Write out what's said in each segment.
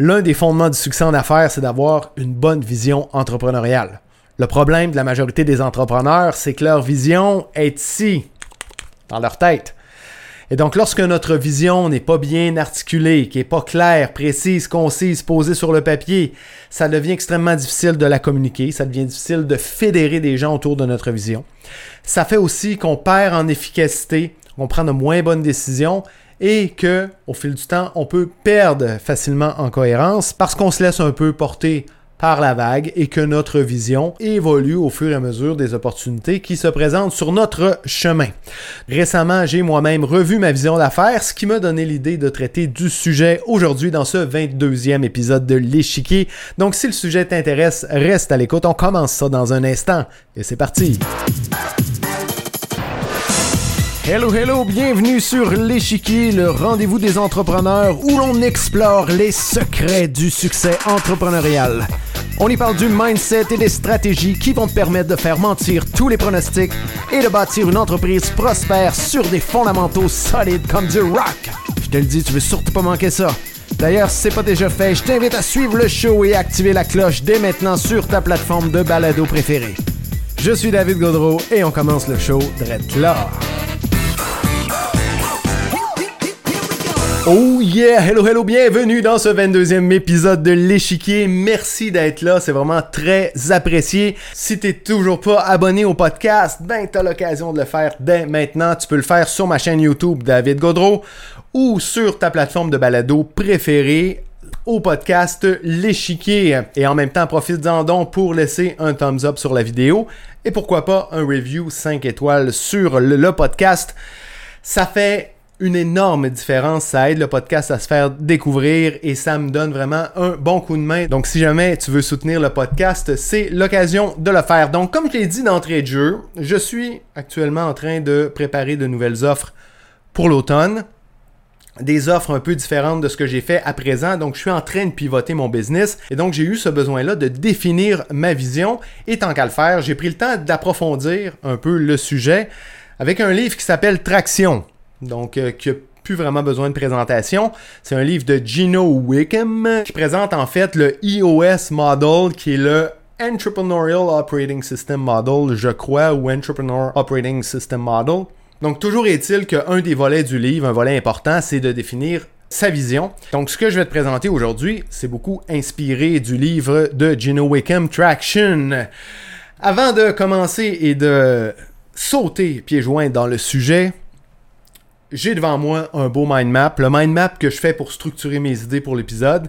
L'un des fondements du succès en affaires, c'est d'avoir une bonne vision entrepreneuriale. Le problème de la majorité des entrepreneurs, c'est que leur vision est ici, dans leur tête. Et donc, lorsque notre vision n'est pas bien articulée, qui n'est pas claire, précise, concise, posée sur le papier, ça devient extrêmement difficile de la communiquer, ça devient difficile de fédérer des gens autour de notre vision. Ça fait aussi qu'on perd en efficacité, on prend de moins bonnes décisions et que, au fil du temps, on peut perdre facilement en cohérence parce qu'on se laisse un peu porter par la vague et que notre vision évolue au fur et à mesure des opportunités qui se présentent sur notre chemin. Récemment, j'ai moi-même revu ma vision d'affaires, ce qui m'a donné l'idée de traiter du sujet aujourd'hui dans ce 22e épisode de l'échiquier. Donc si le sujet t'intéresse, reste à l'écoute, on commence ça dans un instant et c'est parti. Hello, hello, bienvenue sur l'échiquier, le rendez-vous des entrepreneurs où l'on explore les secrets du succès entrepreneurial. On y parle du mindset et des stratégies qui vont te permettre de faire mentir tous les pronostics et de bâtir une entreprise prospère sur des fondamentaux solides comme du rock. Je te le dis, tu veux surtout pas manquer ça. D'ailleurs, si c'est pas déjà fait, je t'invite à suivre le show et à activer la cloche dès maintenant sur ta plateforme de balado préférée. Je suis David Godreau et on commence le show direct là. Oh yeah! Hello, hello, bienvenue dans ce 22e épisode de l'échiquier. Merci d'être là, c'est vraiment très apprécié. Si t'es toujours pas abonné au podcast, ben t'as l'occasion de le faire dès maintenant. Tu peux le faire sur ma chaîne YouTube David Godreau ou sur ta plateforme de balado préférée au podcast L'échiquier. Et en même temps, profite-en donc pour laisser un thumbs up sur la vidéo et pourquoi pas un review 5 étoiles sur le, le podcast. Ça fait une énorme différence. Ça aide le podcast à se faire découvrir et ça me donne vraiment un bon coup de main. Donc, si jamais tu veux soutenir le podcast, c'est l'occasion de le faire. Donc, comme je l'ai dit d'entrée de jeu, je suis actuellement en train de préparer de nouvelles offres pour l'automne. Des offres un peu différentes de ce que j'ai fait à présent. Donc, je suis en train de pivoter mon business. Et donc, j'ai eu ce besoin-là de définir ma vision. Et tant qu'à le faire, j'ai pris le temps d'approfondir un peu le sujet avec un livre qui s'appelle Traction donc euh, qui a plus vraiment besoin de présentation. C'est un livre de Gino Wickham qui présente en fait le EOS Model qui est le Entrepreneurial Operating System Model, je crois, ou Entrepreneur Operating System Model. Donc toujours est-il qu'un des volets du livre, un volet important, c'est de définir sa vision. Donc ce que je vais te présenter aujourd'hui, c'est beaucoup inspiré du livre de Gino Wickham, Traction. Avant de commencer et de sauter pieds joints dans le sujet, j'ai devant moi un beau mind map, le mind map que je fais pour structurer mes idées pour l'épisode,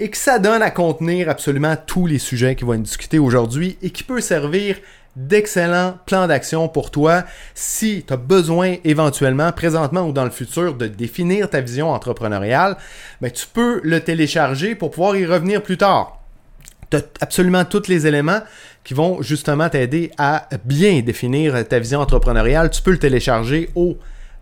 et que ça donne à contenir absolument tous les sujets qui vont être discutés aujourd'hui et qui peut servir d'excellent plan d'action pour toi si tu as besoin éventuellement, présentement ou dans le futur, de définir ta vision entrepreneuriale, ben, tu peux le télécharger pour pouvoir y revenir plus tard. Tu as absolument tous les éléments qui vont justement t'aider à bien définir ta vision entrepreneuriale. Tu peux le télécharger au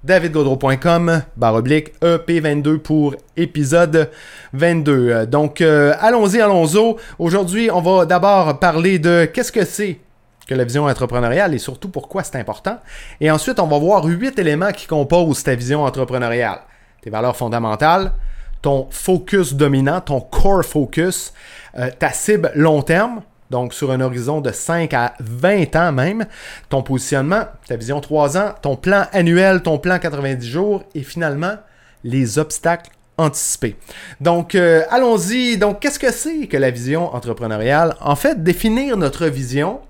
davidgodreau.com, barre oblique, EP22 pour épisode 22. Donc, euh, allons-y, allons-y. Aujourd'hui, on va d'abord parler de qu'est-ce que c'est que la vision entrepreneuriale et surtout pourquoi c'est important. Et ensuite, on va voir huit éléments qui composent ta vision entrepreneuriale. Tes valeurs fondamentales, ton focus dominant, ton core focus, euh, ta cible long terme, donc sur un horizon de 5 à 20 ans même, ton positionnement, ta vision 3 ans, ton plan annuel, ton plan 90 jours et finalement les obstacles anticipés. Donc euh, allons-y. Donc qu'est-ce que c'est que la vision entrepreneuriale? En fait, définir notre vision,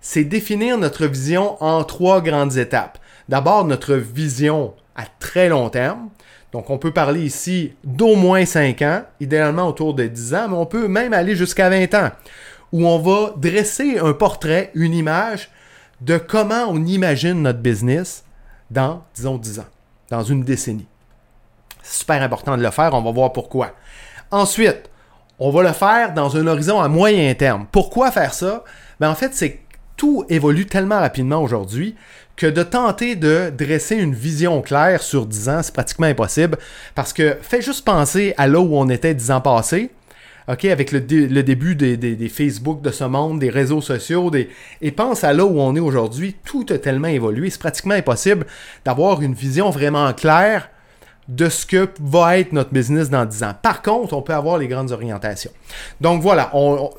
c'est définir notre vision en trois grandes étapes. D'abord, notre vision à très long terme. Donc, on peut parler ici d'au moins 5 ans, idéalement autour de 10 ans, mais on peut même aller jusqu'à 20 ans où on va dresser un portrait, une image de comment on imagine notre business dans, disons, 10 ans, dans une décennie. C'est super important de le faire, on va voir pourquoi. Ensuite, on va le faire dans un horizon à moyen terme. Pourquoi faire ça? Ben, en fait, c'est que tout évolue tellement rapidement aujourd'hui que de tenter de dresser une vision claire sur 10 ans, c'est pratiquement impossible. Parce que fais juste penser à là où on était 10 ans passés OK, avec le, début des, Facebook de ce monde, des réseaux sociaux, et pense à là où on est aujourd'hui, tout a tellement évolué, c'est pratiquement impossible d'avoir une vision vraiment claire de ce que va être notre business dans 10 ans. Par contre, on peut avoir les grandes orientations. Donc voilà,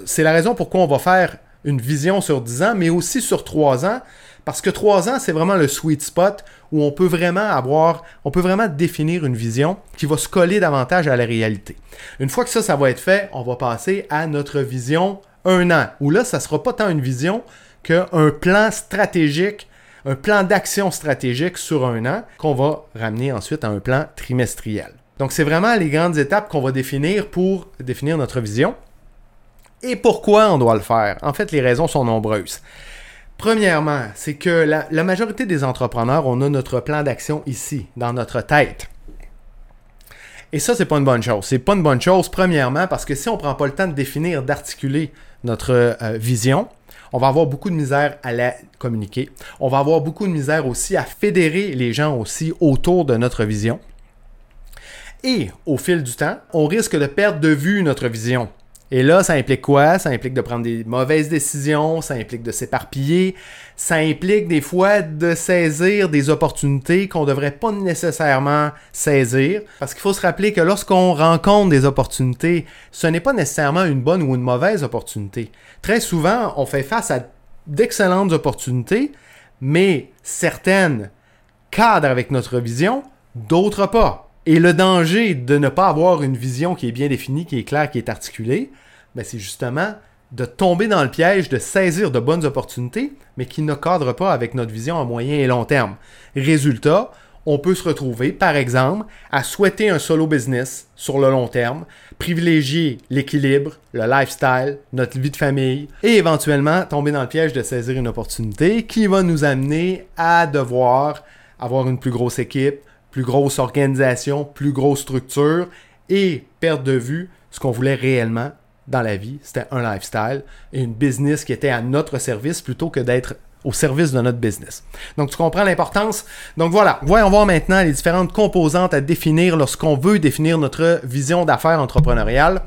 c'est la raison pourquoi on va faire une vision sur 10 ans, mais aussi sur 3 ans, parce que 3 ans, c'est vraiment le sweet spot où on peut vraiment avoir, on peut vraiment définir une vision qui va se coller davantage à la réalité. Une fois que ça, ça va être fait, on va passer à notre vision un an, où là, ça ne sera pas tant une vision qu'un plan stratégique un plan d'action stratégique sur un an qu'on va ramener ensuite à un plan trimestriel. Donc c'est vraiment les grandes étapes qu'on va définir pour définir notre vision. Et pourquoi on doit le faire? En fait, les raisons sont nombreuses. Premièrement, c'est que la, majorité des entrepreneurs, on a notre plan d'action ici, dans notre tête. Et ça, c'est pas une bonne chose. C'est pas une bonne chose, premièrement, parce que si on prend pas le temps de définir, d'articuler notre euh, vision, on va avoir beaucoup de misère à la communiquer. On va avoir beaucoup de misère aussi à fédérer les gens aussi autour de notre vision. Et au fil du temps, on risque de perdre de vue notre vision. Et là, ça implique quoi? Ça implique de prendre des mauvaises décisions, ça implique de s'éparpiller, ça implique des fois de saisir des opportunités qu'on ne devrait pas nécessairement saisir. Parce qu'il faut se rappeler que lorsqu'on rencontre des opportunités, ce n'est pas nécessairement une bonne ou une mauvaise opportunité. Très souvent, on fait face à d'excellentes opportunités, mais certaines cadrent avec notre vision, d'autres pas. Et le danger de ne pas avoir une vision qui est bien définie, qui est claire, qui est articulée, ben c'est justement de tomber dans le piège de saisir de bonnes opportunités, mais qui ne cadrent pas avec notre vision à moyen et long terme. Résultat, on peut se retrouver, par exemple, à souhaiter un solo business sur le long terme, privilégier l'équilibre, le lifestyle, notre vie de famille, et éventuellement tomber dans le piège de saisir une opportunité qui va nous amener à devoir avoir une plus grosse équipe, plus grosse organisation, plus grosse structure et perdre de vue ce qu'on voulait réellement dans la vie. C'était un lifestyle et une business qui était à notre service plutôt que d'être au service de notre business. Donc, tu comprends l'importance. Donc, voilà. Voyons voir maintenant les différentes composantes à définir lorsqu'on veut définir notre vision d'affaires entrepreneuriale.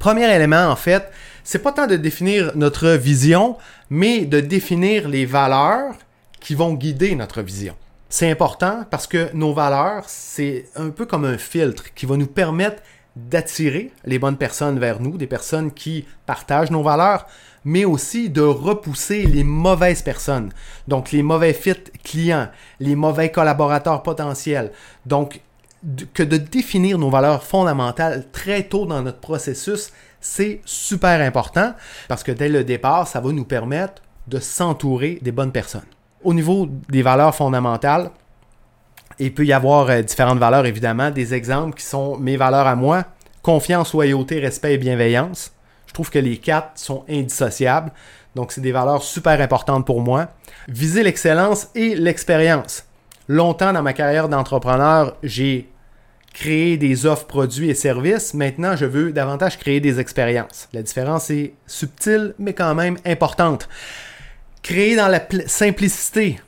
Premier élément, en fait, c'est pas tant de définir notre vision, mais de définir les valeurs qui vont guider notre vision. C'est important parce que nos valeurs, c'est un peu comme un filtre qui va nous permettre d'attirer les bonnes personnes vers nous, des personnes qui partagent nos valeurs, mais aussi de repousser les mauvaises personnes. Donc les mauvais fit clients, les mauvais collaborateurs potentiels. Donc que de définir nos valeurs fondamentales très tôt dans notre processus, c'est super important parce que dès le départ, ça va nous permettre de s'entourer des bonnes personnes. Au niveau des valeurs fondamentales, il peut y avoir euh, différentes valeurs, évidemment. Des exemples qui sont mes valeurs à moi confiance, loyauté, respect et bienveillance. Je trouve que les quatre sont indissociables. Donc, c'est des valeurs super importantes pour moi. Viser l'excellence et l'expérience. Longtemps dans ma carrière d'entrepreneur, j'ai créé des offres, produits et services. Maintenant, je veux davantage créer des expériences. La différence est subtile, mais quand même importante. Créer dans la simplicité.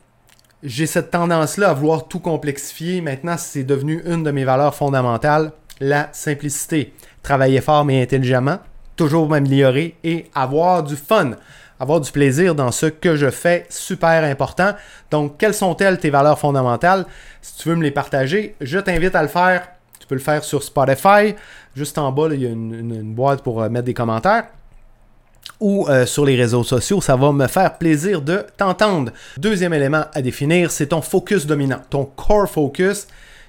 J'ai cette tendance-là à vouloir tout complexifier. Maintenant, c'est devenu une de mes valeurs fondamentales, la simplicité. Travailler fort mais intelligemment, toujours m'améliorer et avoir du fun, avoir du plaisir dans ce que je fais, super important. Donc, quelles sont-elles tes valeurs fondamentales? Si tu veux me les partager, je t'invite à le faire. Tu peux le faire sur Spotify. Juste en bas, il y a une boîte pour euh, mettre des commentaires ou euh, sur les réseaux sociaux, ça va me faire plaisir de t'entendre. Deuxième élément à définir, c'est ton focus dominant, ton core focus,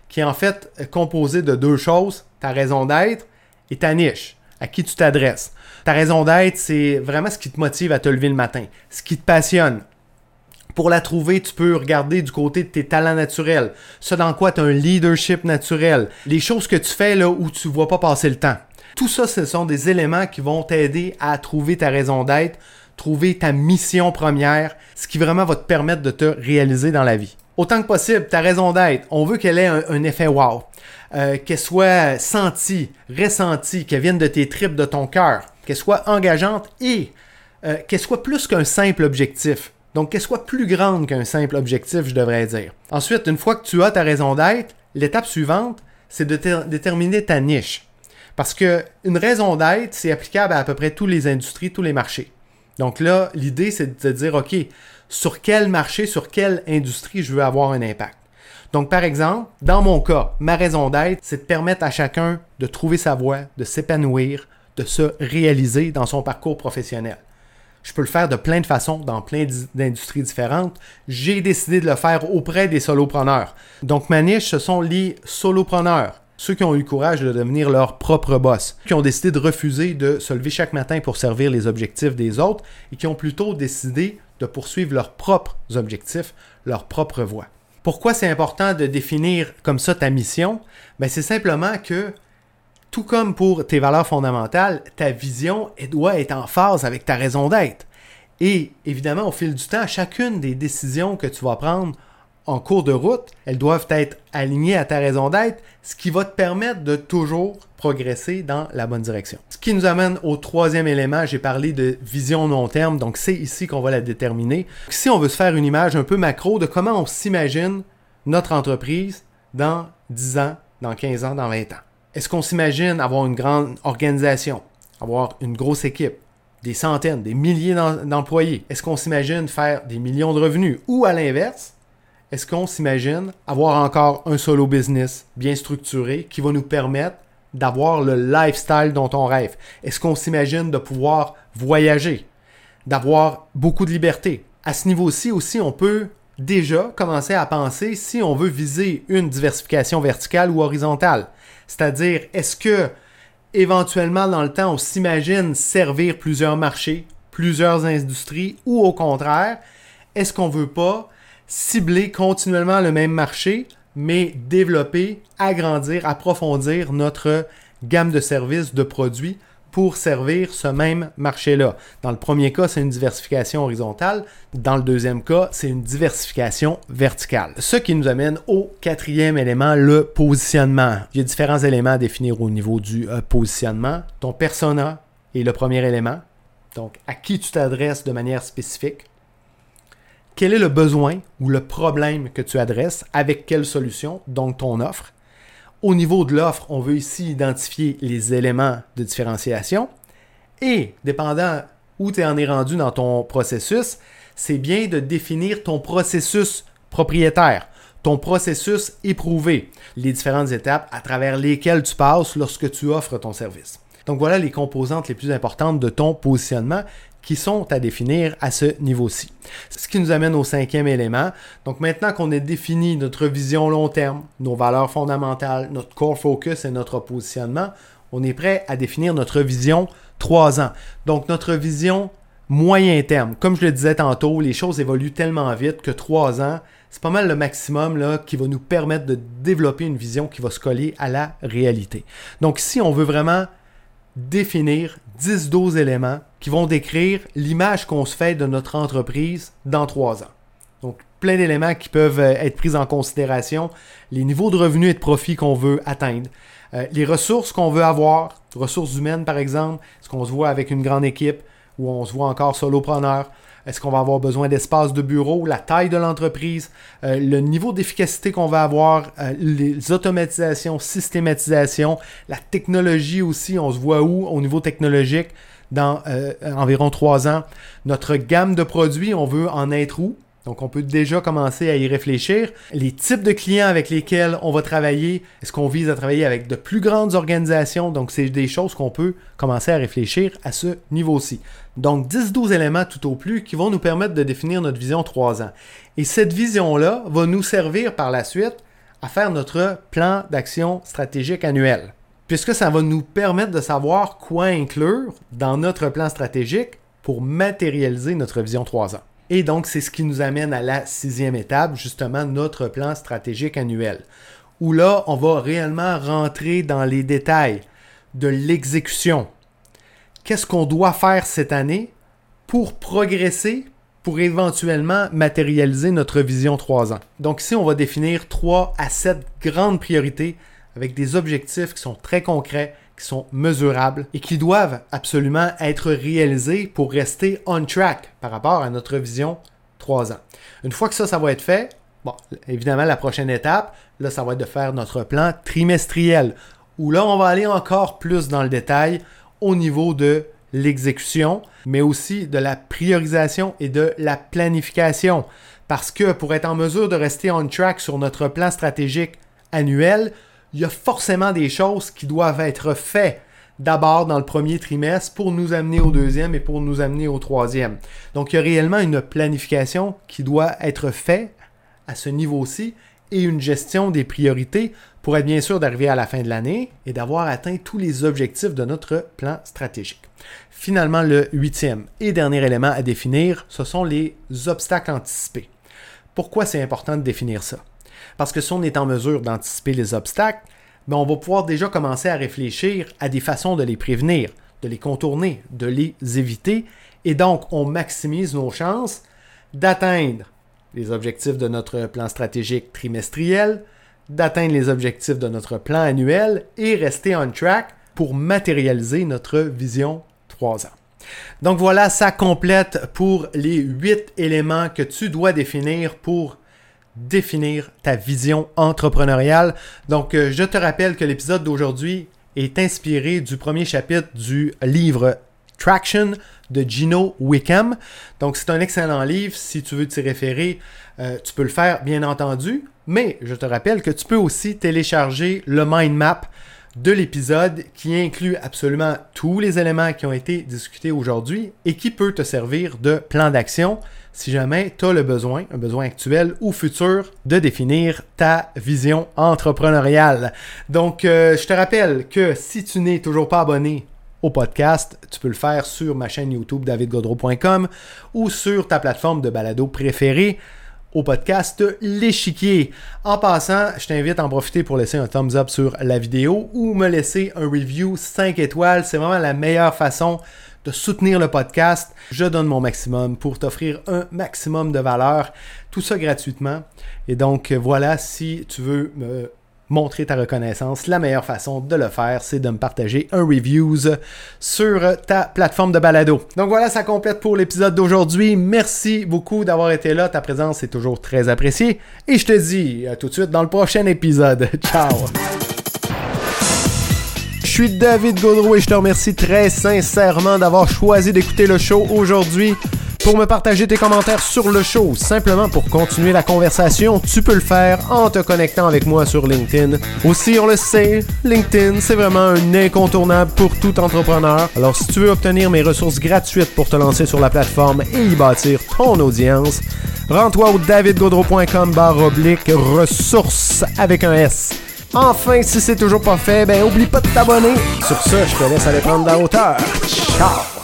qui est en fait composé de deux choses, ta raison d'être et ta niche, à qui tu t'adresses. Ta raison d'être, c'est vraiment ce qui te motive à te lever le matin, ce qui te passionne. Pour la trouver, tu peux regarder du côté de tes talents naturels, ce dans quoi tu as un leadership naturel, les choses que tu fais là où tu ne vois pas passer le temps. Tout ça, ce sont des éléments qui vont t'aider à trouver ta raison d'être, trouver ta mission première, ce qui vraiment va te permettre de te réaliser dans la vie. Autant que possible, ta raison d'être, on veut qu'elle ait un, effet wow, euh, qu'elle soit sentie, ressentie, qu'elle vienne de tes tripes, de ton cœur, qu'elle soit engageante et euh, qu'elle soit plus qu'un simple objectif. Donc, qu'elle soit plus grande qu'un simple objectif, je devrais dire. Ensuite, une fois que tu as ta raison d'être, l'étape suivante, c'est de déterminer ta niche. Parce qu'une raison d'être, c'est applicable à à peu près toutes les industries, tous les marchés. Donc là, l'idée, c'est de dire, OK, sur quel marché, sur quelle industrie je veux avoir un impact? Donc, par exemple, dans mon cas, ma raison d'être, c'est de permettre à chacun de trouver sa voie, de s'épanouir, de se réaliser dans son parcours professionnel. Je peux le faire de plein de façons, dans plein d'industries différentes. J'ai décidé de le faire auprès des solopreneurs. Donc, ma niche, ce sont les solopreneurs. Ceux qui ont eu le courage de devenir leur propre boss, qui ont décidé de refuser de se lever chaque matin pour servir les objectifs des autres et qui ont plutôt décidé de poursuivre leurs propres objectifs, leur propre voie. Pourquoi c'est important de définir comme ça ta mission? Ben, c'est simplement que tout comme pour tes valeurs fondamentales, ta vision doit être en phase avec ta raison d'être. Et évidemment, au fil du temps, chacune des décisions que tu vas prendre en cours de route, elles doivent être alignées à ta raison d'être, ce qui va te permettre de toujours progresser dans la bonne direction. Ce qui nous amène au troisième élément, j'ai parlé de vision long terme, donc c'est ici qu'on va la déterminer. Si on veut se faire une image un peu macro de comment on s'imagine notre entreprise dans 10 ans, dans 15 ans, dans 20 ans. Est-ce qu'on s'imagine avoir une grande organisation, avoir une grosse équipe, des centaines, des milliers d'employés? Est-ce qu'on s'imagine faire des millions de revenus? Ou à l'inverse, est-ce qu'on s'imagine avoir encore un solo business bien structuré qui va nous permettre d'avoir le lifestyle dont on rêve? Est-ce qu'on s'imagine de pouvoir voyager, d'avoir beaucoup de liberté? À ce niveau-ci aussi, on peut déjà commencer à penser si on veut viser une diversification verticale ou horizontale. C'est-à-dire, est-ce que éventuellement dans le temps, on s'imagine servir plusieurs marchés, plusieurs industries, ou au contraire, est-ce qu'on ne veut pas cibler continuellement le même marché, mais développer, agrandir, approfondir notre gamme de services, de produits pour servir ce même marché-là. Dans le premier cas, c'est une diversification horizontale. Dans le deuxième cas, c'est une diversification verticale. Ce qui nous amène au quatrième élément, le positionnement. Il y a différents éléments à définir au niveau du euh, positionnement. Ton persona est le premier élément. Donc, à qui tu t'adresses de manière spécifique. Quel est le besoin ou le problème que tu adresses avec quelle solution, donc ton offre. Au niveau de l'offre, on veut ici identifier les éléments de différenciation. Et, dépendant où tu en es rendu dans ton processus, c'est bien de définir ton processus propriétaire, ton processus éprouvé, les différentes étapes à travers lesquelles tu passes lorsque tu offres ton service. Donc voilà les composantes les plus importantes de ton positionnement qui sont à définir à ce niveau-ci. Ce qui nous amène au cinquième élément. Donc maintenant qu'on a défini notre vision long terme, nos valeurs fondamentales, notre core focus et notre positionnement, on est prêt à définir notre vision trois ans. Donc notre vision moyen terme. Comme je le disais tantôt, les choses évoluent tellement vite que trois ans, c'est pas mal le maximum qui va nous permettre de développer une vision qui va se coller à la réalité. Donc si on veut vraiment définir 10-12 éléments qui vont décrire l'image qu'on se fait de notre entreprise dans trois ans. Donc, plein d'éléments qui peuvent euh, être pris en considération, les niveaux de revenus et de profit qu'on veut atteindre, euh, les ressources qu'on veut avoir, ressources humaines par exemple, est-ce qu'on se voit avec une grande équipe ou on se voit encore solopreneur, est-ce qu'on va avoir besoin d'espace de bureau, la taille de l'entreprise, euh, le niveau d'efficacité qu'on va avoir, euh, les automatisations, systématisation, la technologie aussi, on se voit où au niveau technologique dans euh, environ trois ans? Notre gamme de produits, on veut en être où? Donc, on peut déjà commencer à y réfléchir. Les types de clients avec lesquels on va travailler, est-ce qu'on vise à travailler avec de plus grandes organisations? Donc, c'est des choses qu'on peut commencer à réfléchir à ce niveau-ci. Donc, 10-12 éléments tout au plus qui vont nous permettre de définir notre vision 3 ans. Et cette vision-là va nous servir par la suite à faire notre plan d'action stratégique annuel. Puisque ça va nous permettre de savoir quoi inclure dans notre plan stratégique pour matérialiser notre vision 3 ans. Et donc, c'est ce qui nous amène à la sixième étape, justement, notre plan stratégique annuel, où là, on va réellement rentrer dans les détails de l'exécution. Qu'est-ce qu'on doit faire cette année pour progresser, pour éventuellement matérialiser notre vision 3 ans? Donc ici, on va définir 3 à 7 grandes priorités avec des objectifs qui sont très concrets, qui sont mesurables et qui doivent absolument être réalisés pour rester on track par rapport à notre vision 3 ans. Une fois que ça, ça va être fait, bon, évidemment, la prochaine étape, là, ça va être de faire notre plan trimestriel, où là, on va aller encore plus dans le détail au niveau de l'exécution, mais aussi de la priorisation et de la planification. Parce que pour être en mesure de rester on track sur notre plan stratégique annuel, il y a forcément des choses qui doivent être faites d'abord dans le premier trimestre pour nous amener au deuxième et pour nous amener au troisième. Donc il y a réellement une planification qui doit être faite à ce niveau-ci et une gestion des priorités pour être bien sûr d'arriver à la fin de l'année et d'avoir atteint tous les objectifs de notre plan stratégique. Finalement, le huitième et dernier élément à définir, ce sont les obstacles anticipés. Pourquoi c'est important de définir ça? Parce que si on est en mesure d'anticiper les obstacles, ben on va pouvoir déjà commencer à réfléchir à des façons de les prévenir, de les contourner, de les éviter, et donc on maximise nos chances d'atteindre les objectifs de notre plan stratégique trimestriel, d'atteindre les objectifs de notre plan annuel et rester on track pour matérialiser notre vision 3 ans. Donc voilà, ça complète pour les 8 éléments que tu dois définir pour définir ta vision entrepreneuriale. Donc euh, je te rappelle que l'épisode d'aujourd'hui est inspiré du premier chapitre du livre Traction de Gino Wickham. Donc, c'est un excellent livre. Si tu veux t'y référer, euh, tu peux le faire, bien entendu. Mais je te rappelle que tu peux aussi télécharger le mind map de l'épisode qui inclut absolument tous les éléments qui ont été discutés aujourd'hui et qui peut te servir de plan d'action si jamais tu as le besoin, un besoin actuel ou futur, de définir ta vision entrepreneuriale. Donc, euh, je te rappelle que si tu n'es toujours pas abonné au podcast, tu peux le faire sur ma chaîne YouTube davidgodreau.com ou sur ta plateforme de balado préférée au podcast L'échiquier. En passant, je t'invite à en profiter pour laisser un thumbs up sur la vidéo ou me laisser un review 5 étoiles. C'est vraiment la meilleure façon de soutenir le podcast. Je donne mon maximum pour t'offrir un maximum de valeur. Tout ça gratuitement. Et donc voilà, si tu veux me montrer ta reconnaissance, la meilleure façon de le faire, c'est de me partager un reviews sur ta plateforme de balado. Donc voilà, ça complète pour l'épisode d'aujourd'hui. Merci beaucoup d'avoir été là. Ta présence est toujours très appréciée. Et je te dis à tout de suite dans le prochain épisode. Ciao! Je suis David Gaudreau et je te remercie très sincèrement d'avoir choisi d'écouter le show aujourd'hui. Pour me partager tes commentaires sur le show, simplement pour continuer la conversation, tu peux le faire en te connectant avec moi sur LinkedIn. Aussi, on le sait, LinkedIn, c'est vraiment un incontournable pour tout entrepreneur. Alors, si tu veux obtenir mes ressources gratuites pour te lancer sur la plateforme et y bâtir ton audience, rends-toi au davidgaudreau.com barre oblique ressources avec un S. Enfin, si c'est toujours pas fait, ben oublie pas de t'abonner. Sur ce, je te laisse aller prendre la hauteur. Ciao!